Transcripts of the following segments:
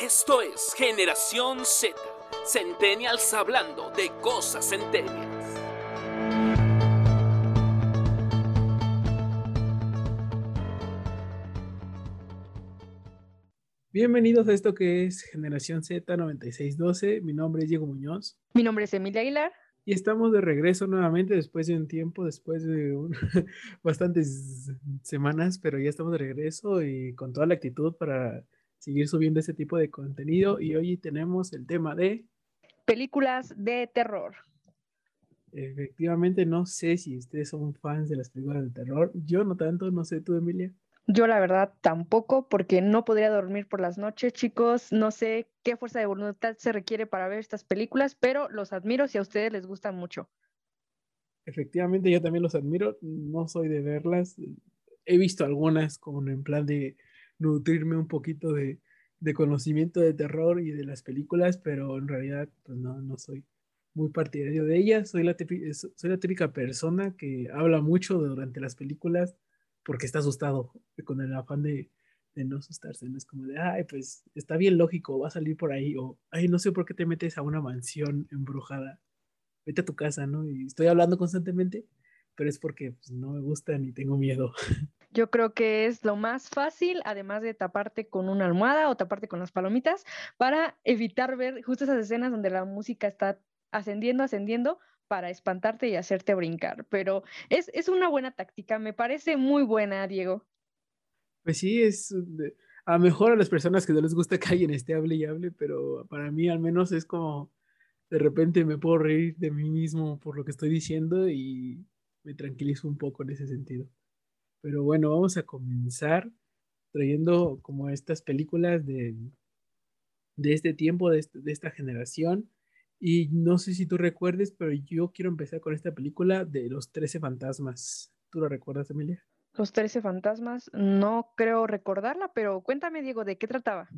Esto es Generación Z, Centennials hablando de cosas centennials. Bienvenidos a esto que es Generación Z 9612. Mi nombre es Diego Muñoz. Mi nombre es Emilia Aguilar. Y estamos de regreso nuevamente después de un tiempo, después de un- bastantes semanas, pero ya estamos de regreso y con toda la actitud para seguir subiendo este tipo de contenido. Y hoy tenemos el tema de, Películas de terror. efectivamente, no sé si ustedes son fans de las películas de terror. Yo no tanto, no sé tú, Emilia. Yo la verdad tampoco, porque no podría dormir por las noches, chicos. No sé qué fuerza de voluntad se requiere para ver estas películas, pero los admiro si a ustedes les gustan mucho. Efectivamente, yo también los admiro. No soy de verlas. He visto algunas como en plan de nutrirme un poquito de, de conocimiento de terror y de las películas, pero en realidad pues no, no soy muy partidario de ellas. Soy la, típi- so- soy la típica persona que habla mucho durante las películas porque está asustado, con el afán de, de no asustarse. No es como de, ay, pues está bien lógico, va a salir por ahí, o, ay, no sé por qué te metes a una mansión embrujada vete a tu casa, ¿no? Y estoy hablando constantemente, pero es porque pues, no me gustan y tengo miedo. Yo creo que es lo más fácil, además de taparte con una almohada o taparte con las palomitas, para evitar ver justo esas escenas donde la música está ascendiendo, ascendiendo, para espantarte y hacerte brincar. Pero es, es una buena táctica, me parece muy buena, Diego. Pues sí, es a mejor a las personas que no les gusta que alguien esté hable y hable, pero para mí al menos es como de repente me puedo reír de mí mismo por lo que estoy diciendo y me tranquilizo un poco en ese sentido. Pero bueno, vamos a comenzar trayendo como estas películas de, de este tiempo, de, este- de esta generación. Y no sé si tú recuerdes, pero yo quiero empezar con esta película de Los Trece Fantasmas. ¿Tú lo recuerdas, Emilia? Los Trece Fantasmas, no creo recordarla, pero cuéntame, Diego, ¿de qué trataba?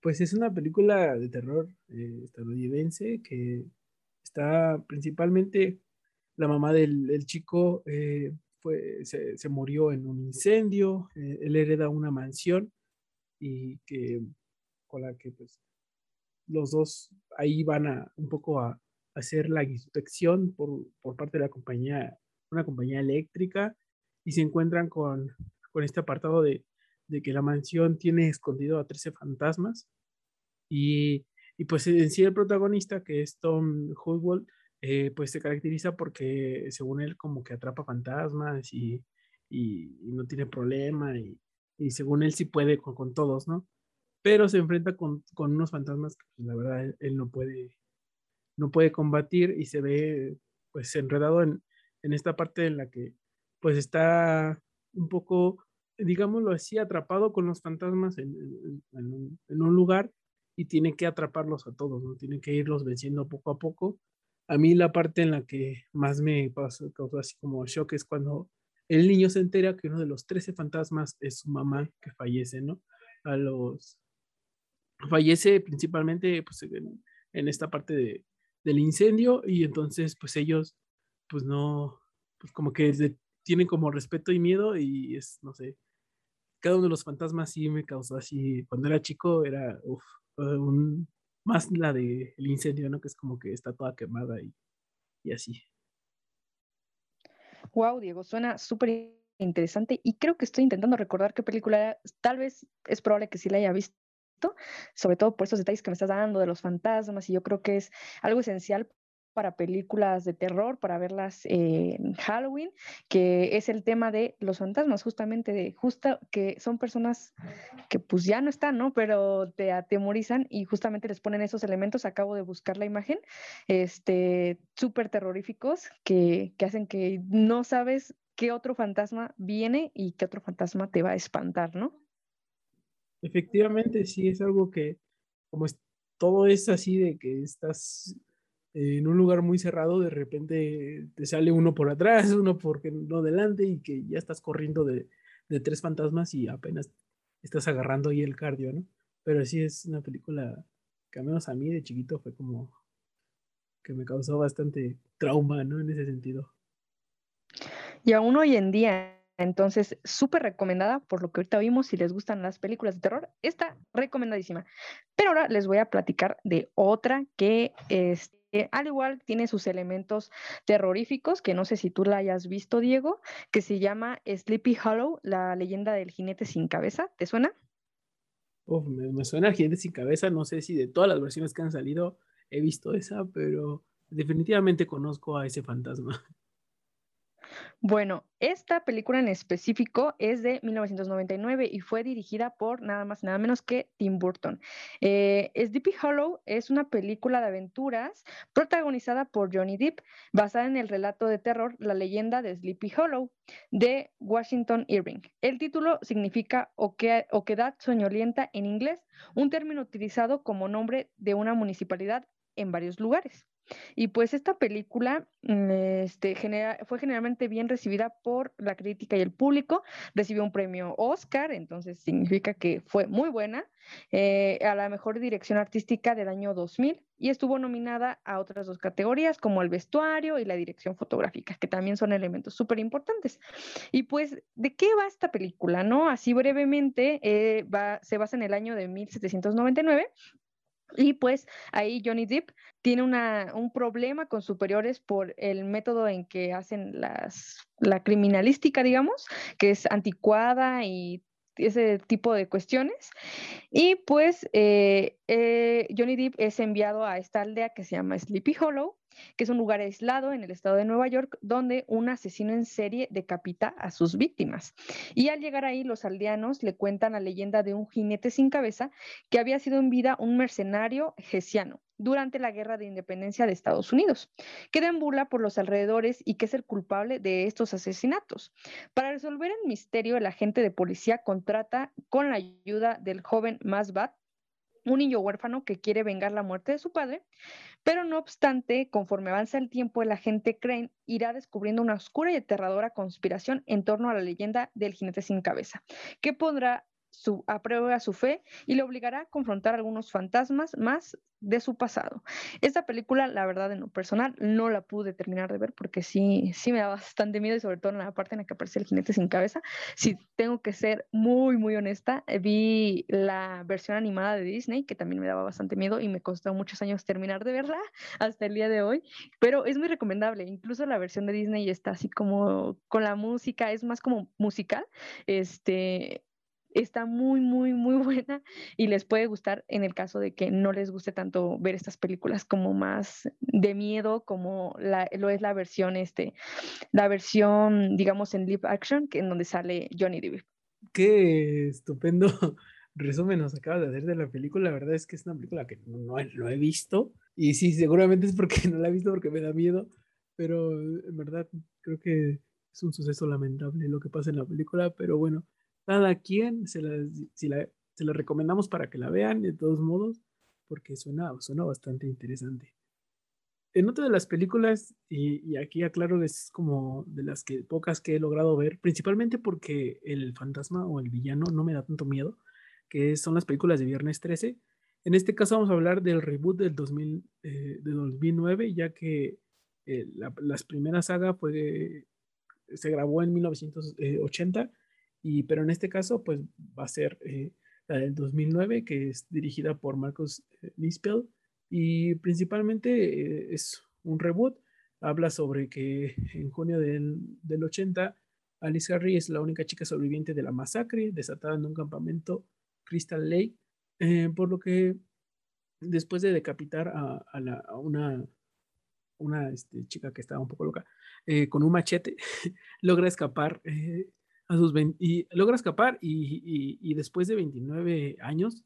Pues es una película de terror eh, estadounidense que está principalmente la mamá del, del chico eh, se, murió en un incendio, eh, él hereda una mansión y que con la que pues los dos ahí van a un poco a, hacer la inspección por, por parte de la compañía, una compañía eléctrica y se encuentran con, con este apartado de, de que la mansión tiene escondido a 13 fantasmas. Y, y pues en sí el protagonista que es Tom Hudwell eh, pues se caracteriza porque según él como que atrapa fantasmas y, y- no tiene problema y, y según él sí puede con, con todos, ¿no? Pero se enfrenta con, con unos fantasmas que pues, la verdad él, no puede no puede combatir y se ve pues enredado en, en esta parte en la que pues está un poco, digámoslo así, atrapado con los fantasmas en, en un lugar y tiene que atraparlos a todos, ¿no? Tiene que irlos venciendo poco a poco. A mí la parte en la que más me pasó, causó así como shock es cuando el niño se entera que uno de los 13 fantasmas es su mamá que fallece, ¿no? A los... Fallece principalmente pues, en, esta parte de, del incendio y entonces pues ellos pues no, pues como que tienen como respeto y miedo y es, no sé, cada uno de los fantasmas sí me causó así, cuando era chico era, un, más la del incendio, ¿no? Que es como que está toda quemada y, y así. Wow, Diego, suena súper interesante y creo que estoy intentando recordar qué película. Tal vez es probable que sí la haya visto, sobre todo por esos detalles que me estás dando de los fantasmas y yo creo que es algo esencial para películas de terror, para verlas en Halloween, que es el tema de los fantasmas, justamente de justa que son personas que pues ya no están, ¿no? Pero te atemorizan y justamente les ponen esos elementos. Acabo de buscar la imagen, este, súper terroríficos que, que hacen que no sabes qué otro fantasma viene y qué otro fantasma te va a espantar, ¿no? Efectivamente, sí es algo que, como es, todo es así de que estás en un lugar muy cerrado, de repente te sale uno por atrás, uno por no delante y que ya estás corriendo de, de tres fantasmas y apenas estás agarrando ahí el cardio, ¿no? Pero sí es una película que al menos a mí de chiquito fue como que me causó bastante trauma, ¿no? En ese sentido. Y aún hoy en día, Entonces, súper recomendada por lo que ahorita vimos. Si les gustan las películas de terror, está recomendadísima. Pero ahora les voy a platicar de otra que, al igual, tiene sus elementos terroríficos, que no sé si tú la hayas visto, Diego, que se llama Sleepy Hollow, la leyenda del jinete sin cabeza. ¿Te suena? me, me, suena el jinete sin cabeza. No sé si de todas las versiones que han salido he visto esa, pero definitivamente conozco a ese fantasma. Bueno, esta película en específico es de 1999 y fue dirigida por nada más y nada menos que Tim Burton. Eh, Sleepy Hollow es una película de aventuras protagonizada por Johnny Depp, basada en el relato de terror La leyenda de Sleepy Hollow de Washington Irving. El título significa oquedad soñolienta en inglés, un término utilizado como nombre de una municipalidad en varios lugares. Y pues esta película mm, este, fue generalmente bien recibida por la crítica y el público, recibió un premio Oscar, entonces significa que fue muy buena, eh, a la mejor dirección artística del año 2000 y estuvo nominada a otras dos categorías como el vestuario y la dirección fotográfica, que también son elementos súper importantes. Y pues, ¿de qué va esta película? No? Así brevemente, eh, se basa en el año de 1799 y pues ahí Johnny Depp tiene un problema con superiores por el método en que hacen las, la criminalística, digamos, que es anticuada y ese tipo de cuestiones. Y pues eh, eh, Johnny Depp es enviado a esta aldea que se llama Sleepy Hollow, que es un lugar aislado en el estado de Nueva York donde un asesino en serie decapita a sus víctimas. Y al llegar ahí, los aldeanos le cuentan la leyenda de un jinete sin cabeza que había sido en vida un mercenario gesiano durante la Guerra de Independencia de Estados Unidos, que deambula por los alrededores y que es el culpable de estos asesinatos. Para resolver el misterio, el agente de policía contrata con la ayuda del joven Masbat, un niño huérfano que quiere vengar la muerte de su padre, pero no obstante, conforme avanza el tiempo, el agente Crane irá descubriendo una oscura y aterradora conspiración en torno a la leyenda del jinete sin cabeza, que pondrá su, a su fe y le obligará a confrontar algunos fantasmas más de su pasado. Esta película, la verdad, en lo personal, no la pude terminar de ver porque sí, sí me da bastante miedo y sobre todo en la parte en la que aparece el jinete sin cabeza. Si tengo que ser muy, muy honesta, eh, vi la versión animada de Disney que también me daba bastante miedo y me costó muchos años terminar de verla hasta el día de hoy, pero es muy recomendable. Incluso la versión de Disney está así como con la música, es más como musical. Este, está muy, muy, muy buena y les puede gustar en el caso de que no les guste tanto ver estas películas como más de miedo, como lo es la versión, este, la versión, digamos, en live action, que en donde sale Johnny Depp. Qué estupendo resumen nos acabas de hacer de la película. La verdad es que es una película que no, no he visto. Y sí, seguramente es porque no la he visto porque me da miedo. Pero en verdad creo que es un suceso lamentable lo que pasa en la película. Pero bueno, cada quien se la, si la, se la recomendamos para que la vean de todos modos, porque suena, suena bastante interesante. En otra de las películas, y, aquí aclaro, es como de las que pocas que he logrado ver, principalmente porque el fantasma o el villano no me da tanto miedo, que son las películas de Viernes 13. En este caso vamos a hablar del reboot del 2000, eh, de 2009, ya que eh, la, las primeras sagas fue, se grabó en 1980 pero en este caso, pues va a ser eh, la del 2009, que es dirigida por Marcos eh, Nispel, y principalmente eh, es un reboot. Habla sobre que en junio del, del 80, Alice Harry es la única chica sobreviviente de la masacre desatada en un campamento Crystal Lake, por lo que después de decapitar a, a, una, una este, chica que estaba un poco loca, con un machete, logra escapar y logra escapar y, después de 29 años,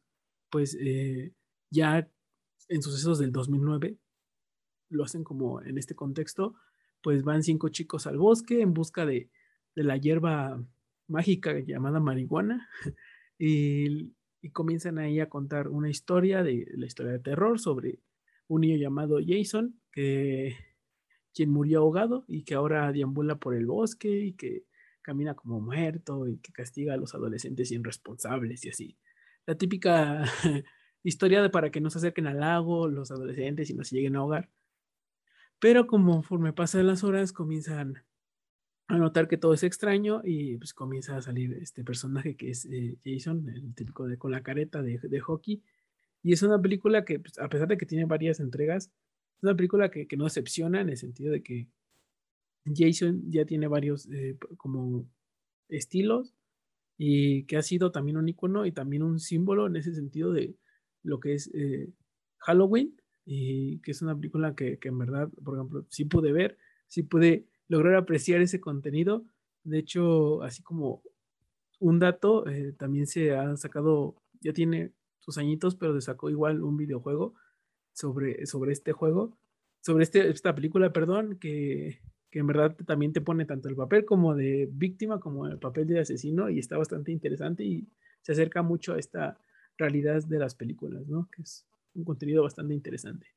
pues eh, ya en sucesos del 2009, lo hacen como en este contexto, pues van cinco chicos al bosque en busca de, la hierba mágica llamada marihuana y, comienzan ahí a contar una historia de la historia de terror sobre un niño llamado Jason quien murió ahogado y que ahora deambula por el bosque y que camina como muerto y que castiga a los adolescentes irresponsables y así. La típica historia de para que no se acerquen al lago los adolescentes y no se lleguen a ahogar. Pero conforme pasan las horas comienzan a notar que todo es extraño y pues comienza a salir este personaje que es eh, Jason, el típico de con la careta de, hockey. Y es una película que, pues, a pesar de que tiene varias entregas, es una película que, que no decepciona en el sentido de que Jason ya tiene varios eh, como estilos y que ha sido también un icono y también un símbolo en ese sentido de lo que es eh, Halloween y que es una película que, en verdad, por ejemplo, sí pude ver, sí pude lograr apreciar ese contenido. De hecho, así como un dato, eh, también se ha sacado, ya tiene sus añitos, pero se sacó igual un videojuego sobre, sobre este juego, sobre este, esta película, perdón, que, que en verdad también te pone tanto el papel como de víctima como el papel de asesino y está bastante interesante y se acerca mucho a esta realidad de las películas, ¿no? Que es un contenido bastante interesante.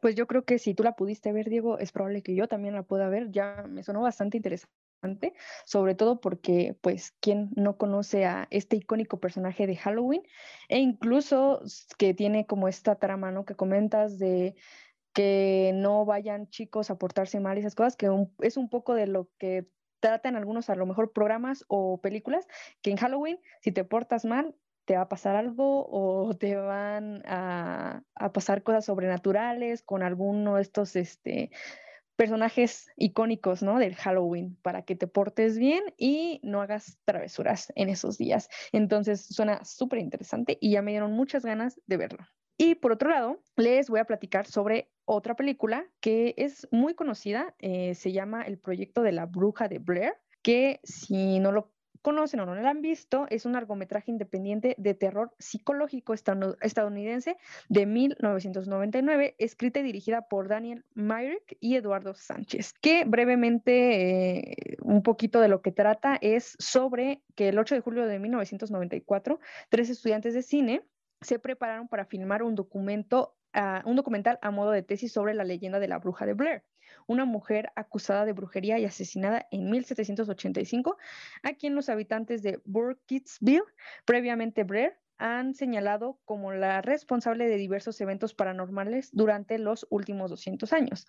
Pues yo creo que si tú la pudiste ver, Diego, es probable que yo también la pueda ver. Ya me sonó bastante interesante, sobre todo porque, pues, ¿quién no conoce a este icónico personaje de Halloween? E incluso que tiene como esta trama, ¿no? Que comentas de que no vayan chicos a portarse mal esas cosas, que es un poco de lo que tratan algunos a lo mejor programas o películas, que en Halloween, si te portas mal, te va a pasar algo o te van a, pasar cosas sobrenaturales con alguno de estos este, personajes icónicos ¿no? del Halloween para que te portes bien y no hagas travesuras en esos días. Entonces suena súper interesante y ya me dieron muchas ganas de verlo. Y por otro lado, les voy a platicar sobre otra película que es muy conocida, eh, se llama El proyecto de la bruja de Blair, que si no lo conocen o no la han visto, es un largometraje independiente de terror psicológico estadounidense de 1999, escrita y dirigida por Daniel Myrick y Eduardo Sánchez, que brevemente eh, un poquito de lo que trata es sobre que el 8 de julio de 1994, tres estudiantes de cine se prepararon para filmar uh, un documental a modo de tesis sobre la leyenda de la bruja de Blair una mujer acusada de brujería y asesinada en 1785, a quien los habitantes de Burkittsville, previamente Blair, han señalado como la responsable de diversos eventos paranormales durante los últimos 200 años.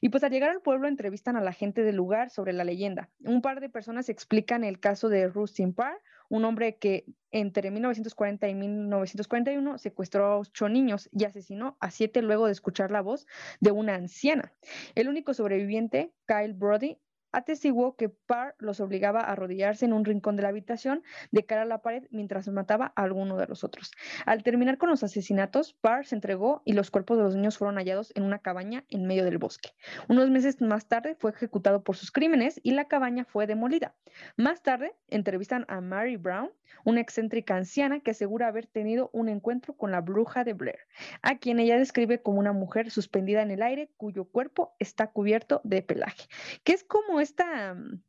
Y pues al llegar al pueblo entrevistan a la gente del lugar sobre la leyenda. Un par de personas explican el caso de Rustin Parr, un hombre que entre 1940 y 1941 secuestró a ocho niños y asesinó a siete luego de escuchar la voz de una anciana. El único sobreviviente, Kyle Brody, atestiguó que Parr los obligaba a arrodillarse en un rincón de la habitación de cara a la pared mientras mataba a alguno de los otros. Al terminar con los asesinatos, Parr se entregó y los cuerpos de los niños fueron hallados en una cabaña en medio del bosque. Unos meses más tarde fue ejecutado por sus crímenes y la cabaña fue demolida. Más tarde entrevistan a Mary Brown, una excéntrica anciana que asegura haber tenido un encuentro con la bruja de Blair, a quien ella describe como una mujer suspendida en el aire cuyo cuerpo está cubierto de pelaje, que es como esta mm,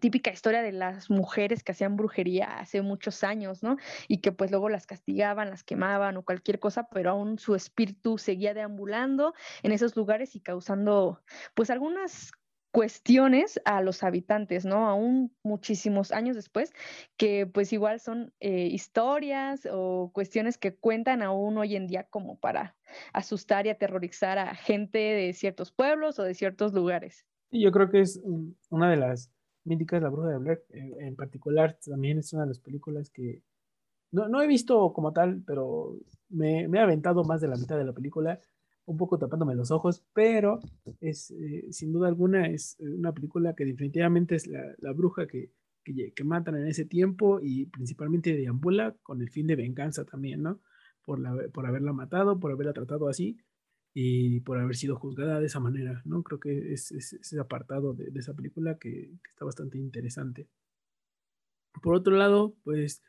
típica historia de las mujeres que hacían brujería hace muchos años, ¿no? Y que pues luego las castigaban, las quemaban o cualquier cosa, pero aún su espíritu seguía deambulando en esos lugares y causando pues algunas cuestiones a los habitantes, ¿no? Aún muchísimos años después, que pues igual son eh, historias o cuestiones que cuentan aún hoy en día como para asustar y aterrorizar a gente de ciertos pueblos o de ciertos lugares. Y yo creo que es una de las míticas, La Bruja de Blair, en, particular, también es una de las películas que no, no he visto como tal, pero me, me he aventado más de la mitad de la película un poco tapándome los ojos, pero es eh, sin duda alguna es eh, una película que definitivamente es la, la bruja que, que, que, matan en ese tiempo y principalmente deambula con el fin de venganza también, ¿no? Por, la, por haberla matado, por haberla tratado así y por haber sido juzgada de esa manera, ¿no? Creo que es, ese apartado de, esa película que, está bastante interesante. Por otro lado, pues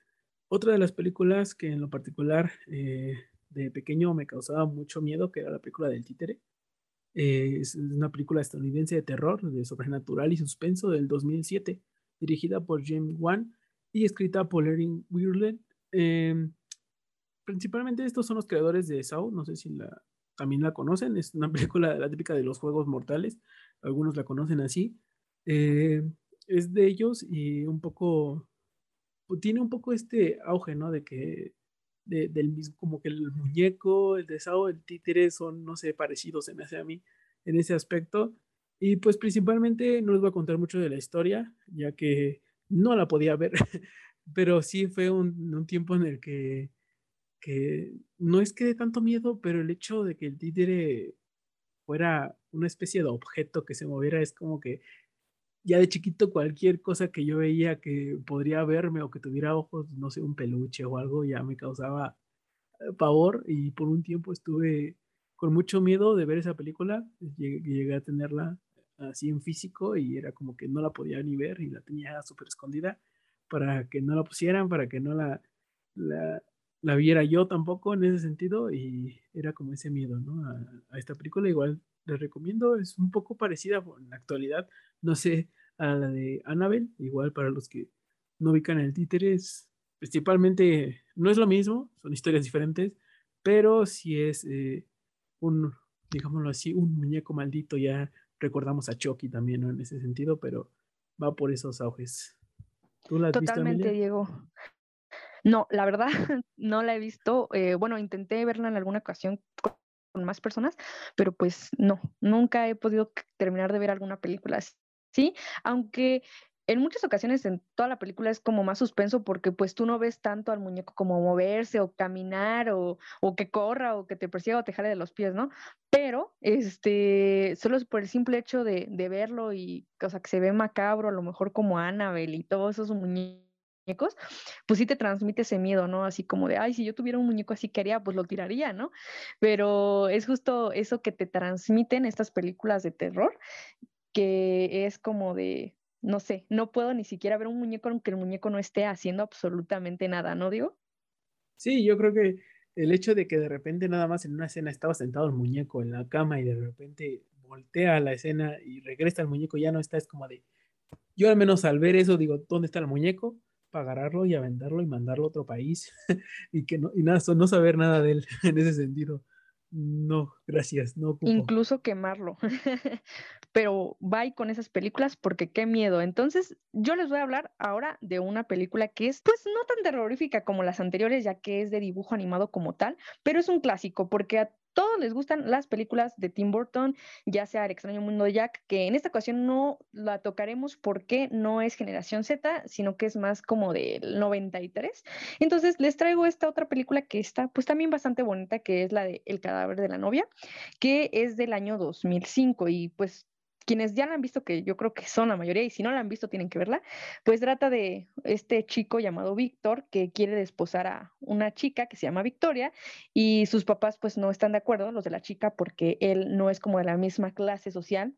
otra de las películas que en lo particular eh, de pequeño me causaba mucho miedo, que era la película del títere. Eh, es una película estadounidense de terror, de sobrenatural y suspenso del 2007, dirigida por James Wan y escrita por Erin Weirland. Eh, principalmente estos son los creadores de Saw, no sé si la, también la conocen, es una película la típica de los juegos mortales, algunos la conocen así. Eh, es de ellos y un poco, tiene un poco este auge, ¿no? De que del mismo, como que el muñeco, el de Sao, el títere son, no sé, parecidos, se me hace a mí en ese aspecto. Y pues principalmente no les voy a contar mucho de la historia, ya que no la podía ver, pero sí fue un, un tiempo en el que, que no es que de tanto miedo, pero el hecho de que el títere fuera una especie de objeto que se moviera es como que ya de chiquito cualquier cosa que yo veía que podría verme o que tuviera ojos, no sé, un peluche o algo, ya me causaba eh, pavor. Y por un tiempo estuve con mucho miedo de ver esa película, llegué, a tenerla así en físico y era como que no la podía ni ver y la tenía súper escondida para que no la pusieran, para que no la, la, viera yo tampoco en ese sentido y era como ese miedo, ¿no? A, esta película igual les recomiendo, es un poco parecida en la actualidad, no sé, a la de Annabelle, igual para los que no ubican el títere, es, principalmente no es lo mismo, son historias diferentes, pero si es eh, un, digámoslo así, un muñeco maldito, ya recordamos a Chucky también en ese sentido, pero va por esos auges. ¿Tú la has Totalmente, Diego. No, la verdad no la he visto. Eh, bueno, intenté verla en alguna ocasión con más personas, pero pues no, nunca he podido terminar de ver alguna película así ¿sí? Aunque en muchas ocasiones en toda la película es como más suspenso porque pues tú no ves tanto al muñeco como moverse o caminar o, o que corra o que te persiga o te jale de los pies, ¿no? Pero este, solo por el simple hecho de, de verlo y, o sea, que se ve macabro, a lo mejor como Annabelle y todos esos muñecos, pues sí te transmite ese miedo, ¿no? Así como de, ay, si yo tuviera un muñeco así quería, pues lo tiraría, ¿no? Pero es justo eso que te transmiten estas películas de terror, que es como de, no sé, no puedo ni siquiera ver un muñeco aunque el muñeco no esté haciendo absolutamente nada, ¿no digo? Sí, yo creo que el hecho de que de repente nada más en una escena estaba sentado el muñeco en la cama y de repente voltea la escena y regresa el muñeco, ya no está, es como de, yo al menos al ver eso digo, ¿dónde está el muñeco? Para agarrarlo y aventarlo y mandarlo a otro país y que no, y nada, no saber nada de él en ese sentido. No, gracias, no. Incluso quemarlo. Pero y con esas películas porque qué miedo. Entonces, yo les voy a hablar ahora de una película que es, pues, no tan terrorífica como las anteriores, ya que es de dibujo animado como tal, pero es un clásico porque a todos les gustan las películas de Tim Burton, ya sea El extraño mundo de Jack, que en esta ocasión no la tocaremos porque no es generación Z, sino que es más como del 93. Entonces les traigo esta otra película que está pues también bastante bonita, que es la de El cadáver de la novia, que es del año 2005 y pues quienes ya la han visto, que yo creo que son la mayoría, y si no la han visto tienen que verla, pues trata de este chico llamado Víctor que quiere desposar a una chica que se llama Victoria y sus papás pues no están de acuerdo, los de la chica, porque él no es como de la misma clase social.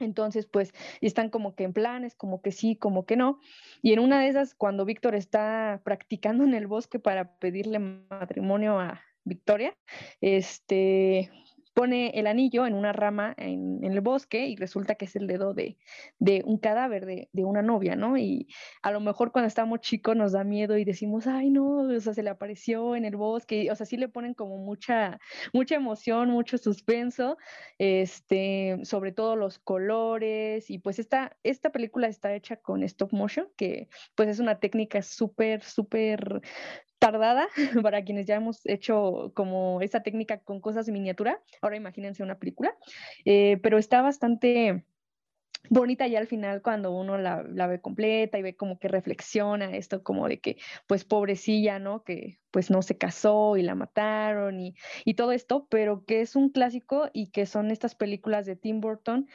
Entonces, pues están como que en planes, como que sí, como que no. Y en una de esas, cuando Víctor está practicando en el bosque para pedirle matrimonio a Victoria, este, pone el anillo en una rama en, el bosque y resulta que es el dedo de, un cadáver de, una novia, ¿no? Y a lo mejor cuando estamos chicos nos da miedo y decimos, ay, no, o sea, se le apareció en el bosque, o sea, sí le ponen como mucha, mucha emoción, mucho suspenso, este, sobre todo los colores y pues esta, esta película está hecha con stop motion, que pues es una técnica súper, súper tardada para quienes ya hemos hecho como esa técnica con cosas de miniatura. Ahora imagínense una película, eh, pero está bastante bonita ya al final cuando uno la, ve completa y ve como que reflexiona esto como de que pues pobrecilla, ¿no? Que pues no se casó y la mataron y, y todo esto, pero que es un clásico y que son estas películas de Tim Burton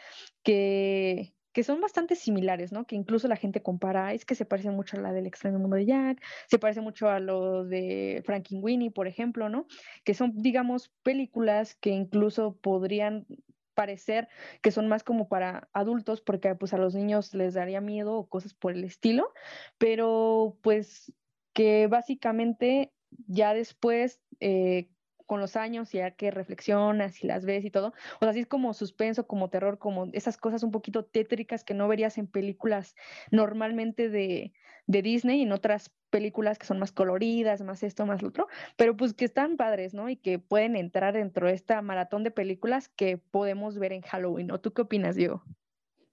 que, que son bastante similares, ¿no? Que incluso la gente compara, es que se parece mucho a la del extraño mundo de Jack, se parece mucho a lo de Winnie, por ejemplo, ¿no? Que son, digamos, películas que incluso podrían parecer que son más como para adultos porque pues a los niños les daría miedo o cosas por el estilo, pero pues que básicamente ya después eh, con los años, ya que reflexionas y las ves y todo, o sea, así es como suspenso, como terror, como esas cosas un poquito tétricas que no verías en películas normalmente de, de Disney y en otras películas que son más coloridas, más esto, más lo otro, pero pues que están padres, ¿no? Y que pueden entrar dentro de esta maratón de películas que podemos ver en Halloween, ¿o tú qué opinas, Diego?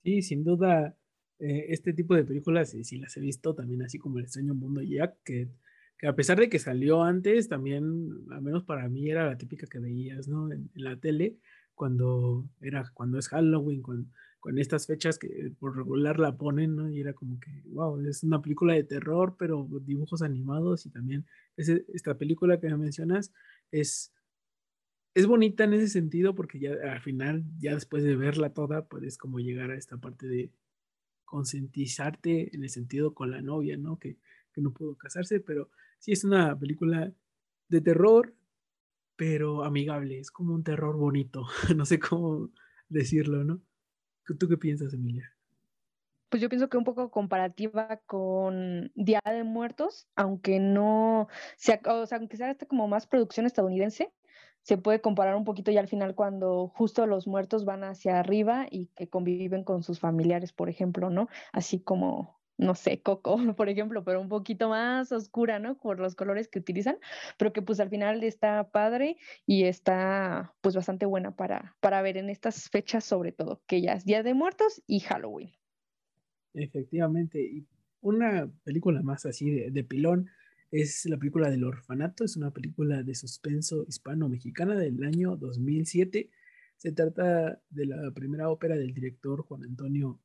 Sí, sin duda, eh, este tipo de películas, sí, sí las he visto también, así como El extraño mundo Jack, que que a pesar de que salió antes, también, al menos para mí, era la típica que veías, ¿no? En, la tele, cuando, era, cuando es Halloween, con, con estas fechas que por regular la ponen, ¿no? Y era como que, wow, es una película de terror, pero dibujos animados y también esta película que me mencionas es, es bonita en ese sentido porque ya al final, ya después de verla toda, puedes como llegar a esta parte de concientizarte en el sentido con la novia, ¿no? Que, que no pudo casarse, pero sí es una película de terror, pero amigable, es como un terror bonito, no sé cómo decirlo, ¿no? ¿Tú qué piensas, Emilia? Pues yo pienso que un poco comparativa con Día de Muertos, aunque no, sea, o sea, aunque sea esta como más producción estadounidense, se puede comparar un poquito ya al final cuando justo los muertos van hacia arriba y que conviven con sus familiares, por ejemplo, ¿no? Así como no sé, Coco, por ejemplo, pero un poquito más oscura, ¿no? Por los colores que utilizan, pero que pues al final está padre y está pues bastante buena para, para ver en estas fechas sobre todo, que ya es Día de Muertos y Halloween. Efectivamente, una película más así de, de pilón es la película del orfanato, es una película de suspenso hispano-mexicana del año 2007. Se trata de la primera ópera del director Juan Antonio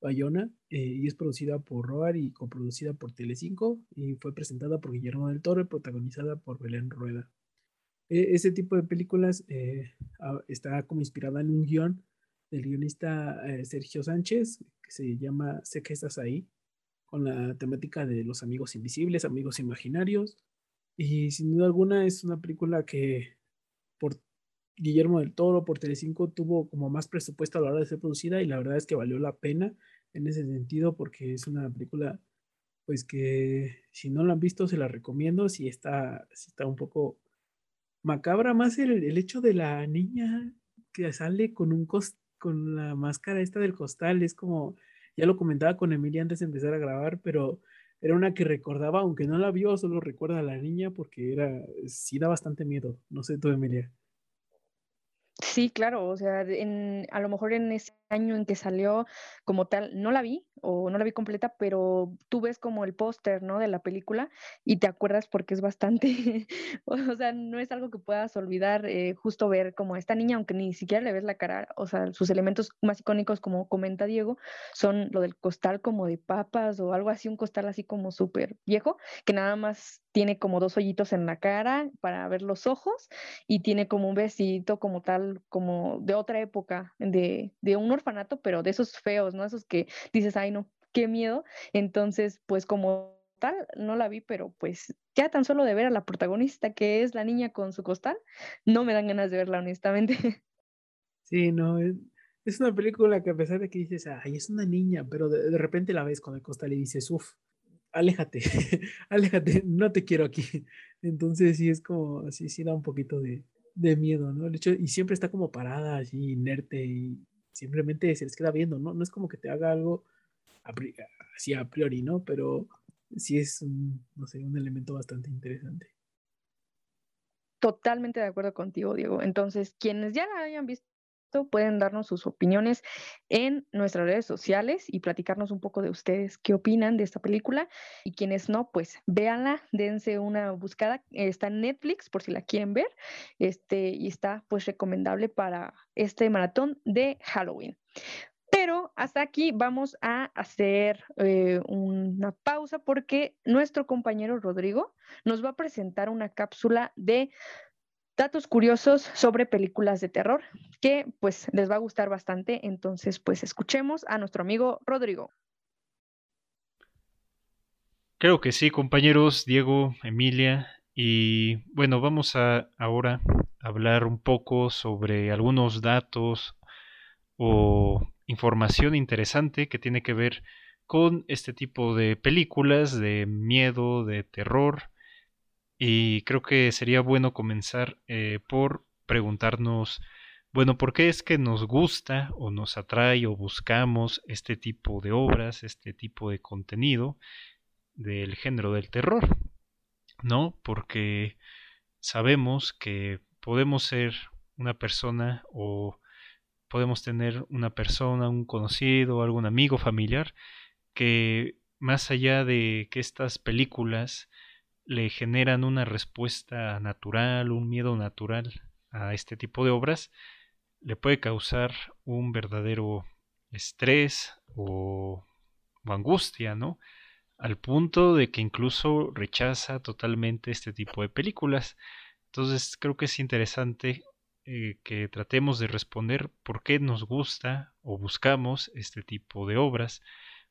Bayona eh, y es producida por Roar y coproducida por Telecinco y fue presentada por Guillermo del Toro y protagonizada por Belén Rueda. E, ese tipo de películas eh, está como inspirada en un guion del guionista eh, Sergio Sánchez que se llama Sé que estás ahí, con la temática de los amigos invisibles, amigos imaginarios. Y sin duda alguna es una película que Guillermo del Toro por Telecinco tuvo como más presupuesto a la hora de ser producida y la verdad es que valió la pena en ese sentido porque es una película pues que si no la han visto se la recomiendo si está, si está un poco macabra más el, el, hecho de la niña que sale con un con la máscara esta del costal es como ya lo comentaba con Emilia antes de empezar a grabar pero era una que recordaba aunque no la vio solo recuerda a la niña porque era sí da bastante miedo. No sé tú Emilia Sí, claro, o sea, en, a lo mejor en ese año en que salió como tal, no la vi o no la vi completa, pero tú ves como el póster, ¿no? De la película y te acuerdas porque es bastante, o sea, no es algo que puedas olvidar, eh, justo ver como esta niña, aunque ni siquiera le ves la cara, o sea, sus elementos más icónicos, como comenta Diego, son lo del costal como de papas o algo así, un costal así como súper viejo, que nada más tiene como dos hoyitos en la cara para ver los ojos y tiene como un vestidito como tal, como de otra época, de, de un orfanato, pero de esos feos, ¿no? Esos que dices, ay, no, qué miedo. Entonces, pues como tal, no la vi, pero pues ya tan solo de ver a la protagonista, que es la niña con su costal, no me dan ganas de verla, honestamente. Sí, no, es, una película que a pesar de que dices, ay, es una niña, pero de, de repente la ves con el costal y dices, uff, aléjate, aléjate, no te quiero aquí. Entonces sí es como, así sí da un poquito de, de miedo, ¿no? El hecho, y siempre está como parada, así inerte y simplemente se les queda viendo, ¿no? No es como que te haga algo así a priori, ¿no? Pero sí es un, no sé, un elemento bastante interesante. Totalmente de acuerdo contigo, Diego. Entonces, quienes ya la hayan visto, pueden darnos sus opiniones en nuestras redes sociales y platicarnos un poco de ustedes qué opinan de esta película. Y quienes no, pues véanla, dense una buscada. Está en Netflix por si la quieren ver. Este, y está pues recomendable para este maratón de Halloween. Pero hasta aquí vamos a hacer eh, una pausa porque nuestro compañero Rodrigo nos va a presentar una cápsula de datos curiosos sobre películas de terror que pues les va a gustar bastante. Entonces pues escuchemos a nuestro amigo Rodrigo. Creo que sí, compañeros, Diego, Emilia. Y bueno, vamos a ahora hablar un poco sobre algunos datos o información interesante que tiene que ver con este tipo de películas de miedo, de terror, y creo que sería bueno comenzar eh, por preguntarnos, bueno, ¿por qué es que nos gusta o nos atrae o buscamos este tipo de obras, este tipo de contenido del género del terror? ¿No? Porque sabemos que podemos ser una persona o podemos tener una persona, un conocido, algún amigo familiar que más allá de que estas películas le generan una respuesta natural, un miedo natural a este tipo de obras, le puede causar un verdadero estrés o, angustia, ¿no? Al punto de que incluso rechaza totalmente este tipo de películas. Entonces creo que es interesante eh, que tratemos de responder por qué nos gusta o buscamos este tipo de obras,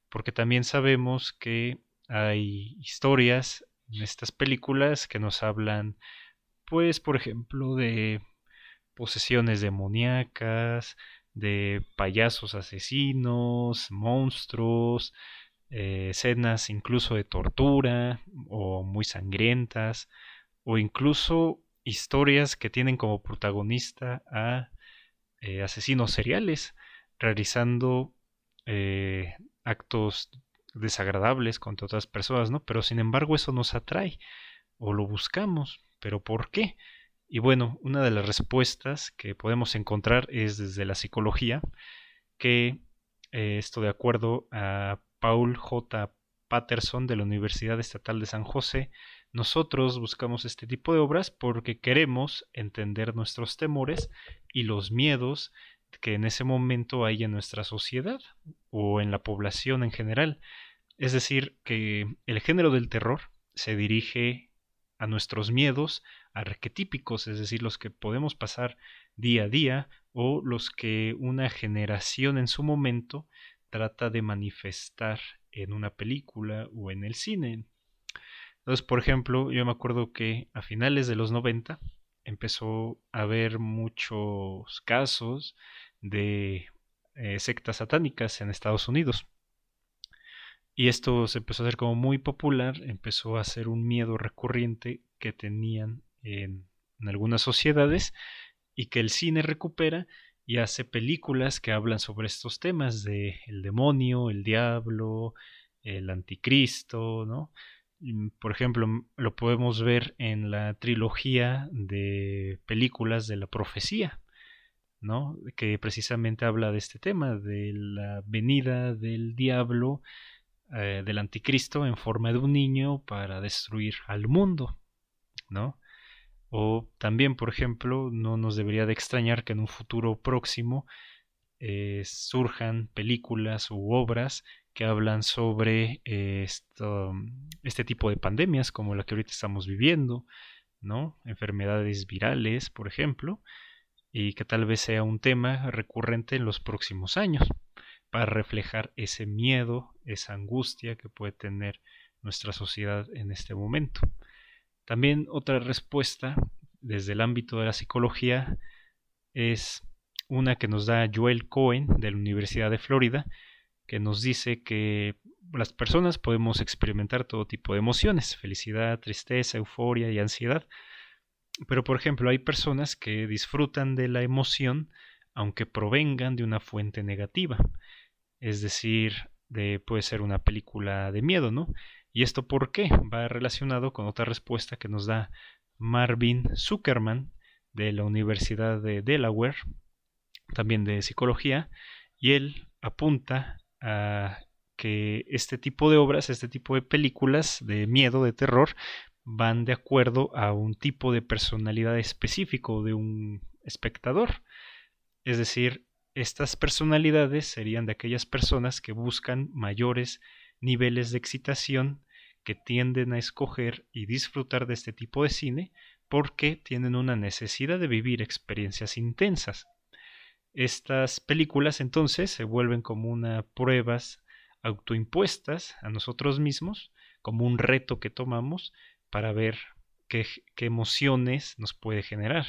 porque también sabemos que hay historias en estas películas que nos hablan, pues, por ejemplo, de posesiones demoníacas, de payasos asesinos, monstruos, eh, escenas incluso de tortura o muy sangrientas, o incluso historias que tienen como protagonista a eh, asesinos seriales realizando eh, actos desagradables contra otras personas, ¿no? Pero sin embargo eso nos atrae o lo buscamos. ¿Pero por qué? Y bueno, una de las respuestas que podemos encontrar es desde la psicología, que eh, esto de acuerdo a Paul J. Patterson de la Universidad Estatal de San José, nosotros buscamos este tipo de obras porque queremos entender nuestros temores y los miedos que en ese momento hay en nuestra sociedad o en la población en general. Es decir, que el género del terror se dirige a nuestros miedos arquetípicos, es decir, los que podemos pasar día a día o los que una generación en su momento trata de manifestar en una película o en el cine. Entonces, por ejemplo, yo me acuerdo que a finales de los 90 empezó a haber muchos casos de eh, sectas satánicas en Estados Unidos. Y esto se empezó a hacer como muy popular, empezó a ser un miedo recurrente que tenían en, algunas sociedades y que el cine recupera y hace películas que hablan sobre estos temas de el demonio, el diablo, el anticristo, ¿no? Por ejemplo, lo podemos ver en la trilogía de películas de la profecía, ¿no? Que precisamente habla de este tema, de la venida del diablo eh, del anticristo en forma de un niño para destruir al mundo, ¿no? O también, por ejemplo, no nos debería de extrañar que en un futuro próximo eh, surjan películas u obras que hablan sobre eh, este tipo de pandemias como la que ahorita estamos viviendo, ¿no? Enfermedades virales, por ejemplo, y que tal vez sea un tema recurrente en los próximos años para reflejar ese miedo, esa angustia que puede tener nuestra sociedad en este momento. También otra respuesta desde el ámbito de la psicología es una que nos da Joel Cohen de la Universidad de Florida, que nos dice que las personas podemos experimentar todo tipo de emociones, felicidad, tristeza, euforia y ansiedad. Pero por ejemplo, hay personas que disfrutan de la emoción aunque provengan de una fuente negativa es decir, de, puede ser una película de miedo, ¿no? ¿Y esto por qué? Va relacionado con otra respuesta que nos da Marvin Zuckerman de la Universidad de Delaware, también de psicología, y él apunta a que este tipo de obras, este tipo de películas de miedo, de terror, van de acuerdo a un tipo de personalidad específico de un espectador. Es decir, estas personalidades serían de aquellas personas que buscan mayores niveles de excitación, que tienden a escoger y disfrutar de este tipo de cine porque tienen una necesidad de vivir experiencias intensas. Estas películas entonces se vuelven como una pruebas autoimpuestas a nosotros mismos, como un reto que tomamos para ver qué, emociones nos puede generar.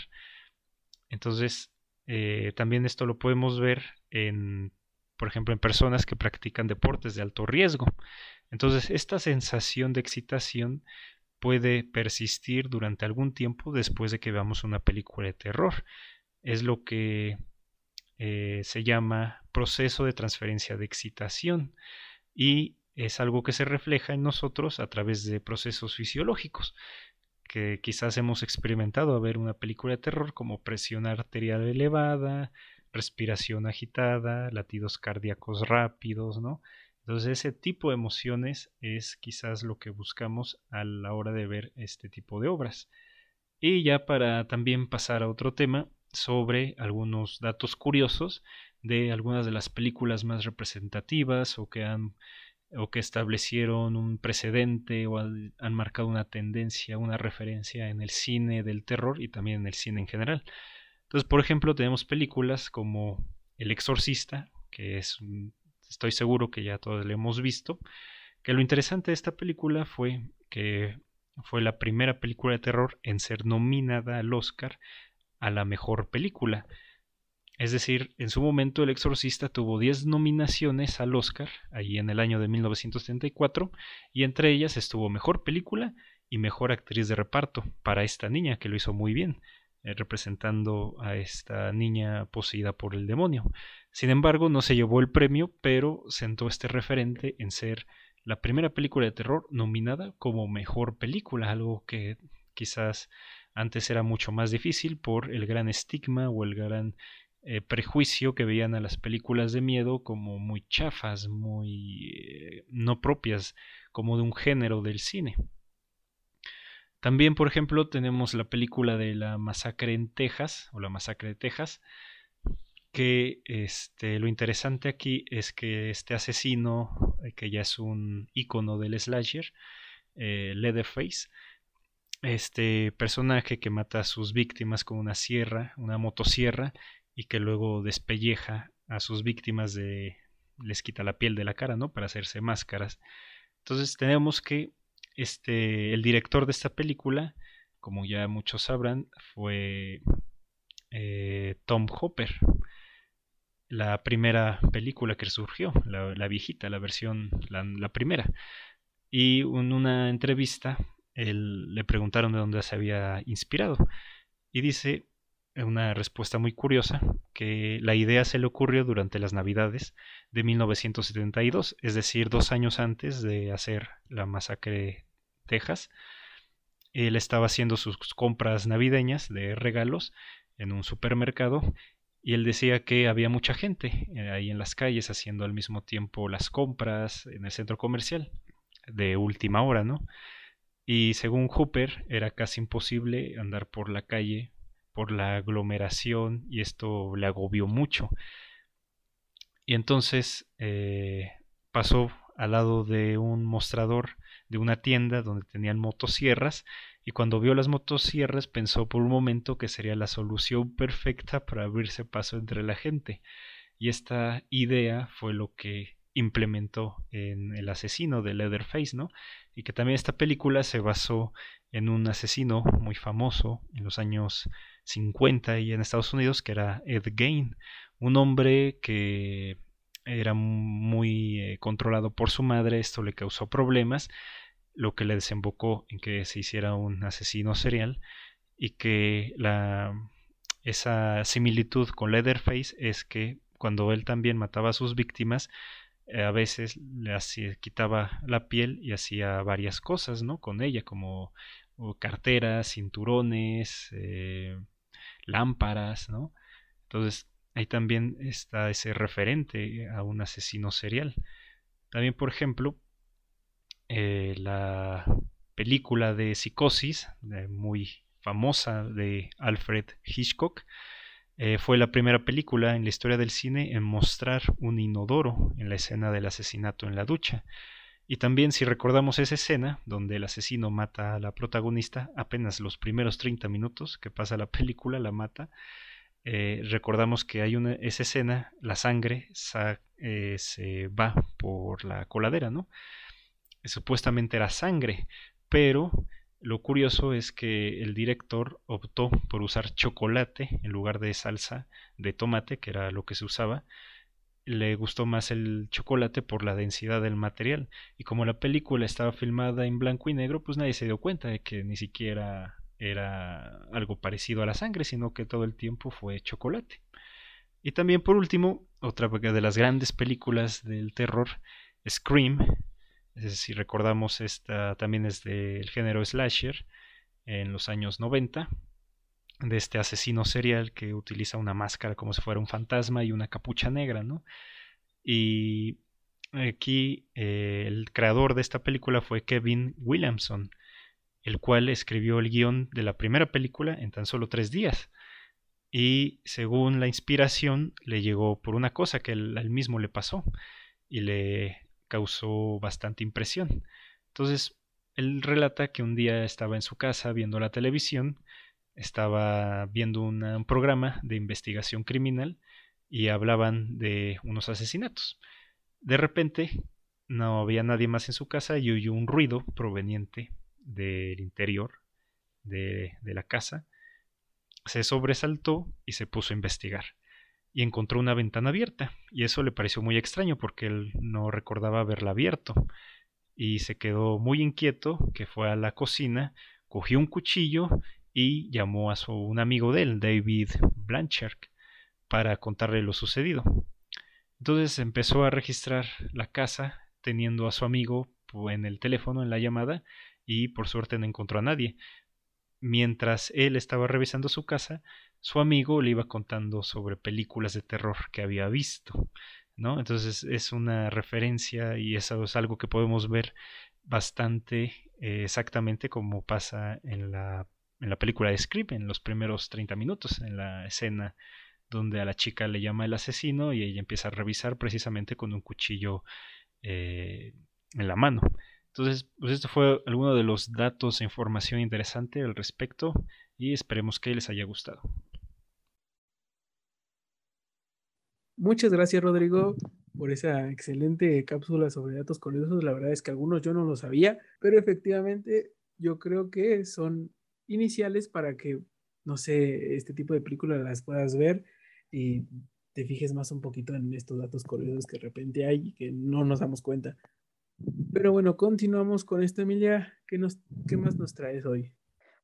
Entonces, eh, también esto lo podemos ver en, por ejemplo, en personas que practican deportes de alto riesgo. Entonces, esta sensación de excitación puede persistir durante algún tiempo después de que veamos una película de terror. Es lo que eh, se llama proceso de transferencia de excitación y es algo que se refleja en nosotros a través de procesos fisiológicos que quizás hemos experimentado a ver una película de terror como presión arterial elevada, respiración agitada, latidos cardíacos rápidos, ¿no? Entonces ese tipo de emociones es quizás lo que buscamos a la hora de ver este tipo de obras. Y ya para también pasar a otro tema sobre algunos datos curiosos de algunas de las películas más representativas o que han o que establecieron un precedente o han marcado una tendencia, una referencia en el cine del terror y también en el cine en general. Entonces, por ejemplo, tenemos películas como El Exorcista, que es, estoy seguro que ya todos lo hemos visto, que lo interesante de esta película fue que fue la primera película de terror en ser nominada al Oscar a la mejor película. Es decir, en su momento El Exorcista tuvo 10 nominaciones al Oscar, ahí en el año de 1974, y entre ellas estuvo Mejor Película y Mejor Actriz de Reparto para esta niña, que lo hizo muy bien, eh, representando a esta niña poseída por el demonio. Sin embargo, no se llevó el premio, pero sentó este referente en ser la primera película de terror nominada como Mejor Película, algo que quizás antes era mucho más difícil por el gran estigma o el gran eh, prejuicio que veían a las películas de miedo como muy chafas, muy eh, no propias, como de un género del cine. También, por ejemplo, tenemos la película de la masacre en Texas, o la masacre de Texas, que este, lo interesante aquí es que este asesino, eh, que ya es un icono del slasher, Leatherface, este personaje que mata a sus víctimas con una sierra, una motosierra, y que luego despelleja a sus víctimas de les quita la piel de la cara, ¿no? Para hacerse máscaras. Entonces tenemos que este el director de esta película, como ya muchos sabrán, fue eh, Tom Hopper. La primera película que surgió, la, viejita, la versión, la, la, primera. Y en una entrevista él, le preguntaron de dónde se había inspirado. Y dice una respuesta muy curiosa, que la idea se le ocurrió durante las Navidades de 1972, es decir, dos años antes de hacer la masacre Texas. Él estaba haciendo sus compras navideñas de regalos en un supermercado y él decía que había mucha gente eh, ahí en las calles haciendo al mismo tiempo las compras en el centro comercial de última hora, ¿no? Y según Hooper era casi imposible andar por la calle por la aglomeración y esto le agobió mucho. Y entonces eh, pasó al lado de un mostrador de una tienda donde tenían motosierras y cuando vio las motosierras pensó por un momento que sería la solución perfecta para abrirse paso entre la gente. Y esta idea fue lo que implementó en el asesino de Leatherface, ¿no? Y que también esta película se basó en un asesino muy famoso en los años 50 y en Estados Unidos, que era Ed Gain, un hombre que era muy eh, controlado por su madre, esto le causó problemas, lo que le desembocó en que se hiciera un asesino serial y que la, esa similitud con Leatherface es que cuando él también mataba a sus víctimas, a veces le hacía, quitaba la piel y hacía varias cosas, ¿no? Con ella, como carteras, cinturones, eh, lámparas, ¿no? Entonces ahí también está ese referente a un asesino serial. También, por ejemplo, eh, la película de Psicosis, muy famosa de Alfred Hitchcock, eh, fue la primera película en la historia del cine en mostrar un inodoro en la escena del asesinato en la ducha. Y también si recordamos esa escena donde el asesino mata a la protagonista, apenas los primeros 30 minutos que pasa la película la mata, eh, recordamos que hay una, esa escena, la sangre eh, se va por la coladera, ¿no? Supuestamente era sangre, pero lo curioso es que el director optó por usar chocolate en lugar de salsa de tomate, que era lo que se usaba, le gustó más el chocolate por la densidad del material. Y como la película estaba filmada en blanco y negro, pues nadie se dio cuenta de que ni siquiera era algo parecido a la sangre, sino que todo el tiempo fue chocolate. Y también por último, otra de las grandes películas del terror, Scream, si recordamos esta también es del género slasher en los años 90, de este asesino serial que utiliza una máscara como si fuera un fantasma y una capucha negra, ¿no? Y aquí eh, el creador de esta película fue Kevin Williamson, el cual escribió el guion de la primera película en tan solo tres días. y según la inspiración le llegó por una cosa que él, mismo le pasó y le causó bastante impresión. Entonces, él relata que un día estaba en su casa viendo la televisión, estaba viendo un programa de investigación criminal y hablaban de unos asesinatos. De repente no había nadie más en su casa y oyó un ruido proveniente del interior de, la casa. Se sobresaltó y se puso a investigar y encontró una ventana abierta y eso le pareció muy extraño porque él no recordaba haberla abierto y se quedó muy inquieto que fue a la cocina, cogió un cuchillo y llamó a su, un amigo de él, David Blanchard, para contarle lo sucedido. Entonces empezó a registrar la casa teniendo a su amigo en el teléfono en la llamada y por suerte no encontró a nadie. Mientras él estaba revisando su casa, su amigo le iba contando sobre películas de terror que había visto, ¿no? Entonces es una referencia y eso es algo que podemos ver bastante eh, exactamente como pasa en la, en la película de Script en los primeros 30 minutos, en la escena donde a la chica le llama el asesino y ella empieza a revisar precisamente con un cuchillo eh, en la mano. Entonces, pues esto fue alguno de los datos e información interesante al respecto y esperemos que les haya gustado. Muchas gracias, Rodrigo, por esa excelente cápsula sobre datos curiosos. La verdad es que algunos yo no lo sabía, pero efectivamente yo creo que son iniciales para que, no sé, este tipo de películas las puedas ver y te fijes más un poquito en estos datos curiosos que de repente hay y que no nos damos cuenta. Pero bueno, continuamos con esto, Emilia. ¿Qué, nos, qué más nos traes hoy?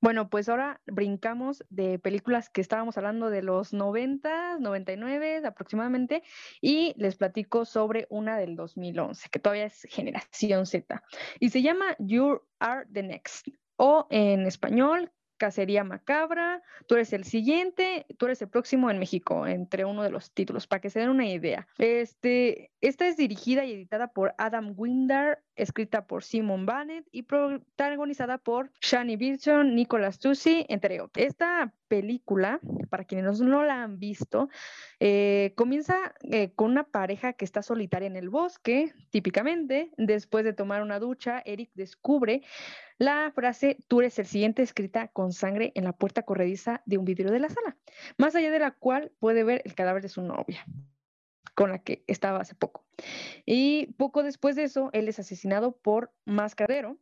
Bueno, pues ahora brincamos de películas que estábamos hablando de los 90, 99 aproximadamente, y les platico sobre una del 2011, que todavía es generación Z, y se llama You Are the Next, o en español, Cacería Macabra, tú eres el siguiente, tú eres el próximo en México, entre uno de los títulos, para que se den una idea. Este, esta es dirigida y editada por Adam Windar, escrita por Simon Bannett y protagonizada por Shani Wilson, Nicolas Tucci, entre otros. Esta película, para quienes no la han visto, eh, comienza eh, con una pareja que está solitaria en el bosque, típicamente. Después de tomar una ducha, Eric descubre la frase tú eres el siguiente escrita con sangre en la puerta corrediza de un vidrio de la sala, más allá de la cual puede ver el cadáver de su novia con la que estaba hace poco. Y poco después de eso, él es asesinado por Mascadero.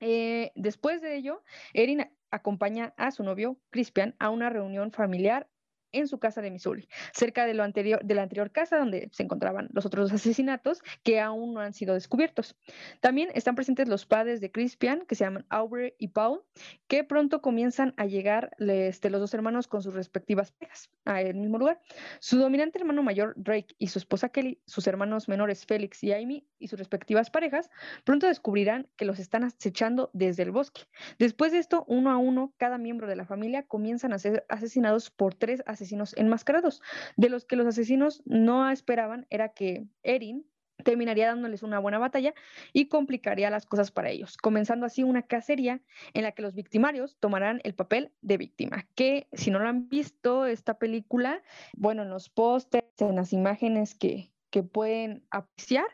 Eh, después de ello, Erin acompaña a su novio, Crispian, a una reunión familiar en su casa de Missouri, cerca de, lo anterior, de la anterior casa donde se encontraban los otros asesinatos que aún no han sido descubiertos. También están presentes los padres de Crispian, que se llaman Aubrey y Paul, que pronto comienzan a llegar este, los dos hermanos con sus respectivas parejas al mismo lugar. Su dominante hermano mayor, Drake, y su esposa Kelly, sus hermanos menores, Félix y Amy, y sus respectivas parejas, pronto descubrirán que los están acechando desde el bosque. Después de esto, uno a uno, cada miembro de la familia comienzan a ser asesinados por tres asesinos enmascarados, de los que los asesinos no esperaban era que Erin terminaría dándoles una buena batalla y complicaría las cosas para ellos, comenzando así una cacería en la que los victimarios tomarán el papel de víctima, que si no lo han visto esta película, bueno, en los pósters, en las imágenes que, que pueden apreciar,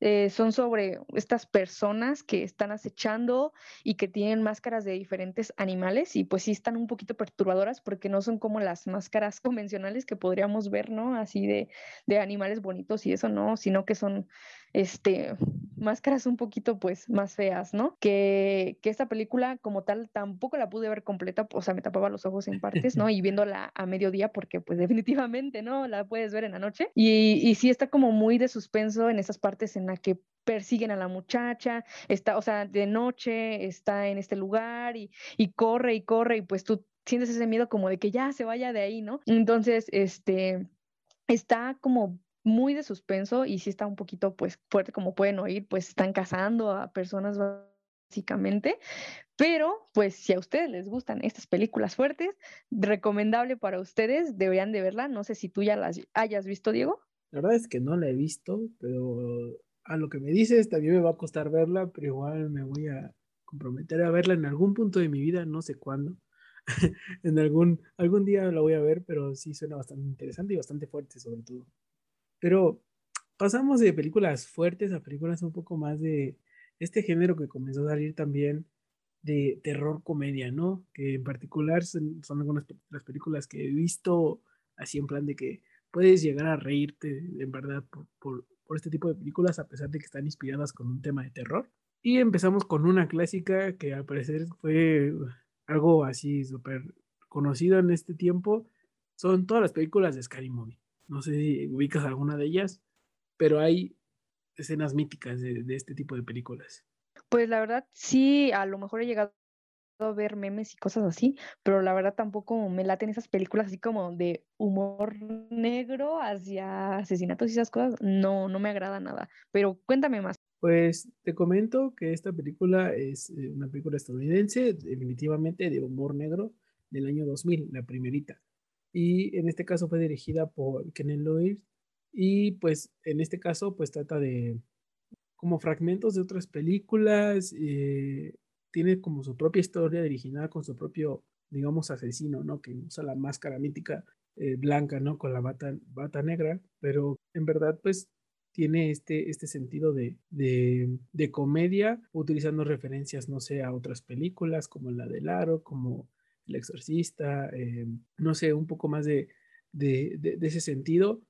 eh, son sobre estas personas que están acechando y que tienen máscaras de diferentes animales y pues sí están un poquito perturbadoras porque no son como las máscaras convencionales que podríamos ver, ¿no? Así de, de animales bonitos y eso no, sino que son este, máscaras un poquito pues más feas, ¿no? Que, que esta película como tal tampoco la pude ver completa, o sea, me tapaba los ojos en partes, ¿no? Y viéndola a mediodía porque pues definitivamente, ¿no? La puedes ver en la noche. Y, y sí está como muy de suspenso en esas partes en la que persiguen a la muchacha, está, o sea, de noche está en este lugar y, y corre y corre y pues tú sientes ese miedo como de que ya se vaya de ahí, ¿no? Entonces, este, está como muy de suspenso y sí está un poquito pues fuerte, como pueden oír, pues están cazando a personas básicamente, pero pues si a ustedes les gustan estas películas fuertes, recomendable para ustedes, deberían de verla, no sé si tú ya las hayas visto, Diego. La verdad es que no la he visto, pero a lo que me dices también me va a costar verla, pero igual me voy a comprometer a verla en algún punto de mi vida, no sé cuándo. en algún, algún día la voy a ver, pero sí suena bastante interesante y bastante fuerte sobre todo. Pero pasamos de películas fuertes a películas un poco más de este género que comenzó a salir también de terror comedia, ¿no? Que en particular son, algunas de las películas que he visto así en plan de que puedes llegar a reírte en verdad por, por este tipo de películas a pesar de que están inspiradas con un tema de terror. Y empezamos con una clásica que al parecer fue algo así súper conocido en este tiempo. Son todas las películas de Scary Movie. No sé si ubicas alguna de ellas, pero hay escenas míticas de, de este tipo de películas. Pues la verdad, sí, a lo mejor he llegado ver memes y cosas así, pero la verdad tampoco me laten esas películas así como de humor negro hacia asesinatos y esas cosas. No, no me agrada nada. Pero cuéntame más. Pues te comento que esta película es eh, una película estadounidense, definitivamente de humor negro, del año 2000, la primerita. Y en este caso fue dirigida por Kenneth Lois y pues en este caso pues trata de como fragmentos de otras películas, eh, tiene como su propia historia original con su propio, digamos, asesino, ¿no? Que usa la máscara mítica eh, blanca, ¿no? Con la bata, bata negra, pero en verdad pues tiene este, este sentido de, de, comedia, utilizando referencias, no sé, a otras películas como la del Aro, como El Exorcista, eh, no sé, un poco más de, de ese sentido.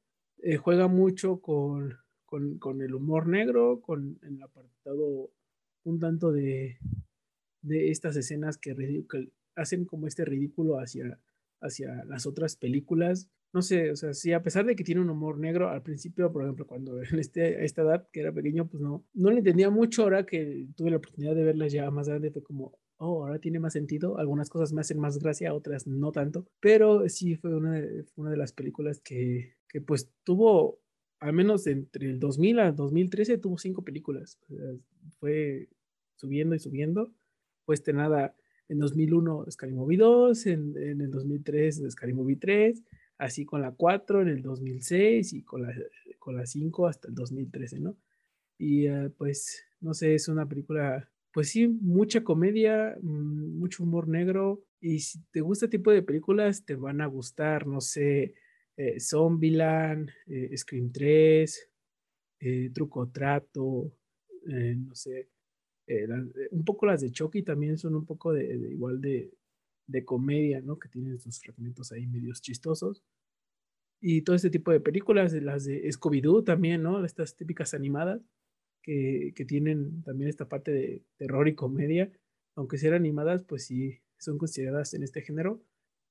Eh, juega mucho con, con, el humor negro, con el apartado un tanto de, de estas escenas que, hacen como este ridículo hacia, hacia las otras películas no sé, o sea, sí, a pesar de que tiene un humor negro, al principio, por ejemplo, cuando en este, a esta edad, que era pequeño, pues no, no le entendía mucho. Ahora que tuve la oportunidad de verla ya más grande, fue como, oh, ahora tiene más sentido. Algunas cosas me hacen más gracia, otras no tanto. Pero sí fue una de, una de las películas que, que, pues tuvo, al menos entre el 2000 al 2013, tuvo cinco películas. fue subiendo y subiendo. Pues nada, en 2001 Scary Movie 2, en, en el 2003 Scary Movie 3 así con la 4 en el 2006 y con la, con la 5 hasta el 2013, ¿no? Y eh, pues, no sé, es una película, pues sí, mucha comedia, mm, mucho humor negro, y si te gusta este tipo de películas, te van a gustar, no sé, eh, Zombieland, eh, Scream 3, eh, Truco Trato, no sé, un poco las de Chucky también son un poco de igual de, de comedia, ¿no? Que tienen sus fragmentos ahí medios chistosos. Y todo este tipo de películas, las de Scooby-Doo también, ¿no? Estas típicas animadas que, que, tienen también esta parte de terror y comedia. Aunque sean animadas, pues sí, son consideradas en este género.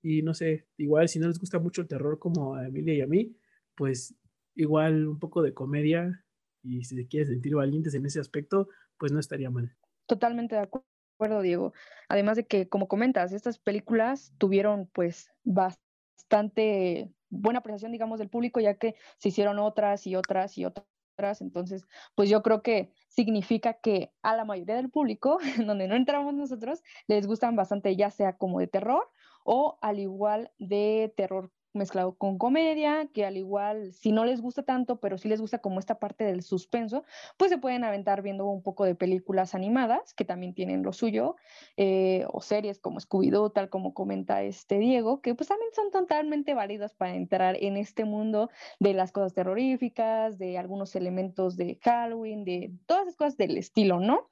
Y no sé, igual si no les gusta mucho el terror como a Emilia y a mí, pues igual un poco de comedia y si se quiere sentir valientes en ese aspecto, pues no estaría mal. Totalmente de acuerdo Diego. Además de que, como comentas, estas películas tuvieron pues bastante buena apreciación, digamos, del público, ya que se hicieron otras y otras y otras. Entonces, pues yo creo que significa que a la mayoría del público, donde no entramos nosotros, les gustan bastante, ya sea como de terror o al igual de terror mezclado con comedia, que al igual, si no les gusta tanto, pero si les gusta como esta parte del suspenso, pues se pueden aventar viendo un poco de películas animadas, que también tienen lo suyo, eh, o series como Scooby-Doo, tal como comenta este Diego, que pues también son totalmente válidas para entrar en este mundo de las cosas terroríficas, de algunos elementos de Halloween, de todas esas cosas del estilo, ¿no?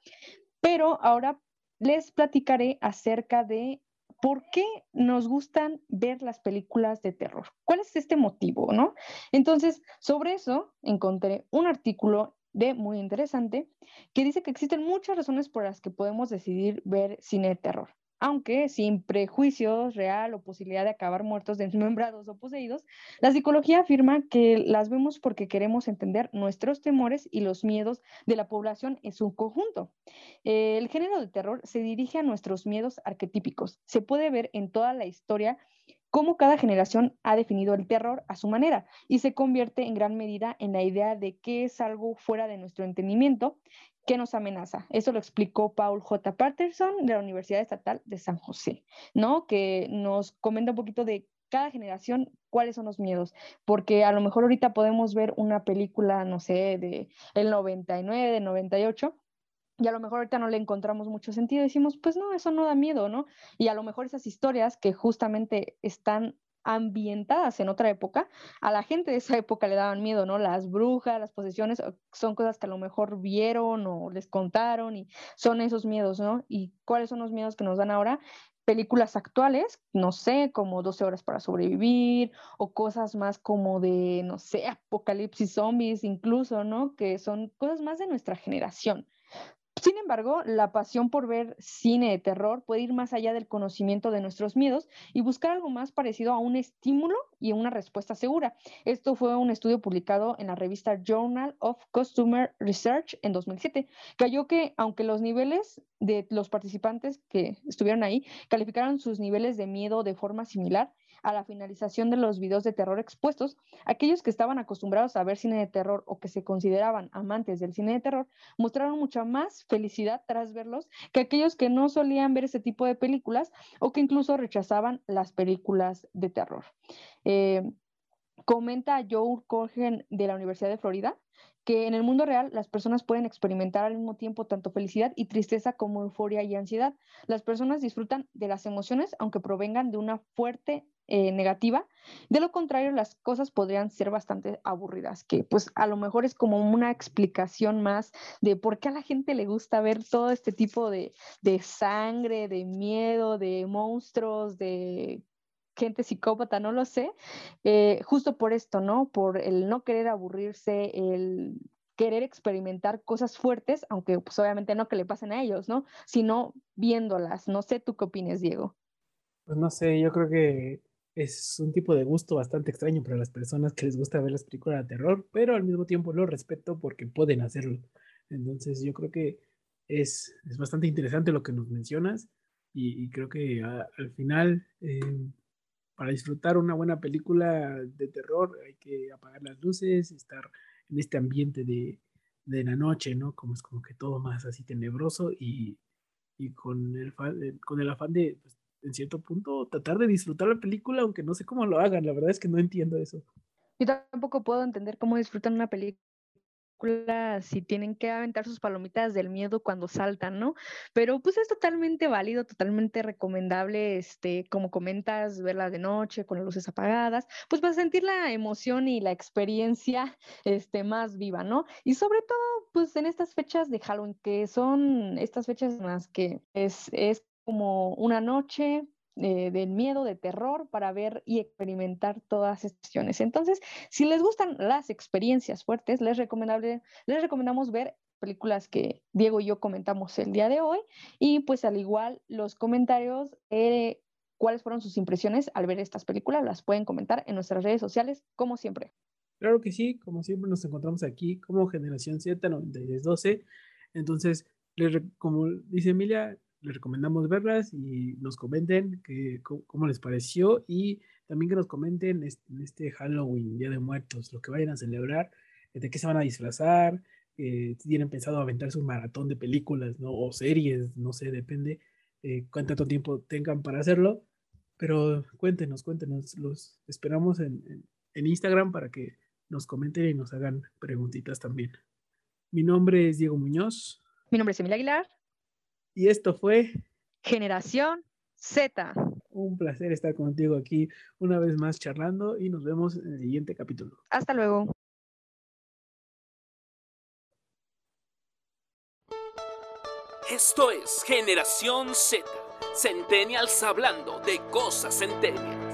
Pero ahora les platicaré acerca de ¿por qué nos gustan ver las películas de terror? ¿Cuál es este motivo, no? Entonces, sobre eso encontré un artículo de muy interesante que dice que existen muchas razones por las que podemos decidir ver cine de terror aunque sin prejuicios real o posibilidad de acabar muertos, desmembrados o poseídos, la psicología afirma que las vemos porque queremos entender nuestros temores y los miedos de la población en su conjunto. El género de terror se dirige a nuestros miedos arquetípicos. Se puede ver en toda la historia cómo cada generación ha definido el terror a su manera y se convierte en gran medida en la idea de que es algo fuera de nuestro entendimiento ¿Qué nos amenaza? Eso lo explicó Paul J. Patterson de la Universidad Estatal de San José, ¿no? Que nos comenta un poquito de cada generación cuáles son los miedos, porque a lo mejor ahorita podemos ver una película, no sé, de el 99, de 98, y a lo mejor ahorita no le encontramos mucho sentido, decimos, pues no, eso no da miedo, ¿no? Y a lo mejor esas historias que justamente están ambientadas en otra época, a la gente de esa época le daban miedo, ¿no? Las brujas, las posesiones, son cosas que a lo mejor vieron o les contaron y son esos miedos, ¿no? ¿Y cuáles son los miedos que nos dan ahora? películas actuales, no sé, como 12 horas para sobrevivir o cosas más como de, no sé, apocalipsis zombies incluso, ¿no? Que son cosas más de nuestra generación. Sin embargo, la pasión por ver cine de terror puede ir más allá del conocimiento de nuestros miedos y buscar algo más parecido a un estímulo y una respuesta segura. Esto fue un estudio publicado en la revista Journal of Customer Research en 2007, que halló que aunque los niveles de los participantes que estuvieron ahí calificaron sus niveles de miedo de forma similar, a la finalización de los videos de terror expuestos, aquellos que estaban acostumbrados a ver cine de terror o que se consideraban amantes del cine de terror mostraron mucha más felicidad tras verlos que aquellos que no solían ver ese tipo de películas o que incluso rechazaban las películas de terror. Eh, comenta Joe Corgen de la Universidad de Florida que en el mundo real las personas pueden experimentar al mismo tiempo tanto felicidad y tristeza como euforia y ansiedad. Las personas disfrutan de las emociones aunque provengan de una fuerte eh, negativa. De lo contrario, las cosas podrían ser bastante aburridas, que pues a lo mejor es como una explicación más de por qué a la gente le gusta ver todo este tipo de, sangre, de miedo, de monstruos, de gente psicópata, no lo sé, eh, justo por esto, ¿no? Por el no querer aburrirse, el querer experimentar cosas fuertes, aunque pues obviamente no que le pasen a ellos, ¿no? Sino viéndolas. No sé, ¿tú qué opinas, Diego? Pues no sé, yo creo que es un tipo de gusto bastante extraño para las personas que les gusta ver las películas de terror, pero al mismo tiempo lo respeto porque pueden hacerlo. Entonces yo creo que es, es bastante interesante lo que nos mencionas y, creo que al final eh, para disfrutar una buena película de terror hay que apagar las luces, estar en este ambiente de, de la noche, ¿no? Como es como que todo más así tenebroso y, y con, el, con el afán de pues, en cierto punto, tratar de disfrutar la película, aunque no sé cómo lo hagan. La verdad es que no entiendo eso. Yo tampoco puedo entender cómo disfrutan una película si tienen que aventar sus palomitas del miedo cuando saltan, ¿no? Pero pues es totalmente válido, totalmente recomendable, este, como comentas, verla de noche con las luces apagadas, pues para sentir la emoción y la experiencia, este, más viva, ¿no? Y sobre todo, pues en estas fechas de Halloween, que son estas fechas en las que es, es como una noche eh, del miedo, de terror, para ver y experimentar todas estas cuestiones. Entonces, si les gustan las experiencias fuertes, les, recomendable, les recomendamos ver películas que Diego y yo comentamos el día de hoy y pues al igual los comentarios cuáles fueron sus impresiones al ver estas películas las pueden comentar en nuestras redes sociales como siempre. Claro que sí, como siempre nos encontramos aquí como Generación Z 9312. Entonces, como dice Emilia, les recomendamos verlas y nos comenten que, cómo, les pareció y también que nos comenten en este Halloween, Día de Muertos, lo que vayan a celebrar, eh, de qué se van a disfrazar, eh, si tienen pensado aventarse un maratón de películas ¿no? o series, no sé, depende eh, cuánto tiempo tengan para hacerlo, pero cuéntenos, cuéntenos, los esperamos en, en Instagram para que nos comenten y nos hagan preguntitas también. Mi nombre es Diego Muñoz. Mi nombre es Emilia Aguilar. Y esto fue Generación Z. Un placer estar contigo aquí una vez más charlando y nos vemos en el siguiente capítulo. Hasta luego. Esto es Generación Z, Centennials hablando de cosas centennial.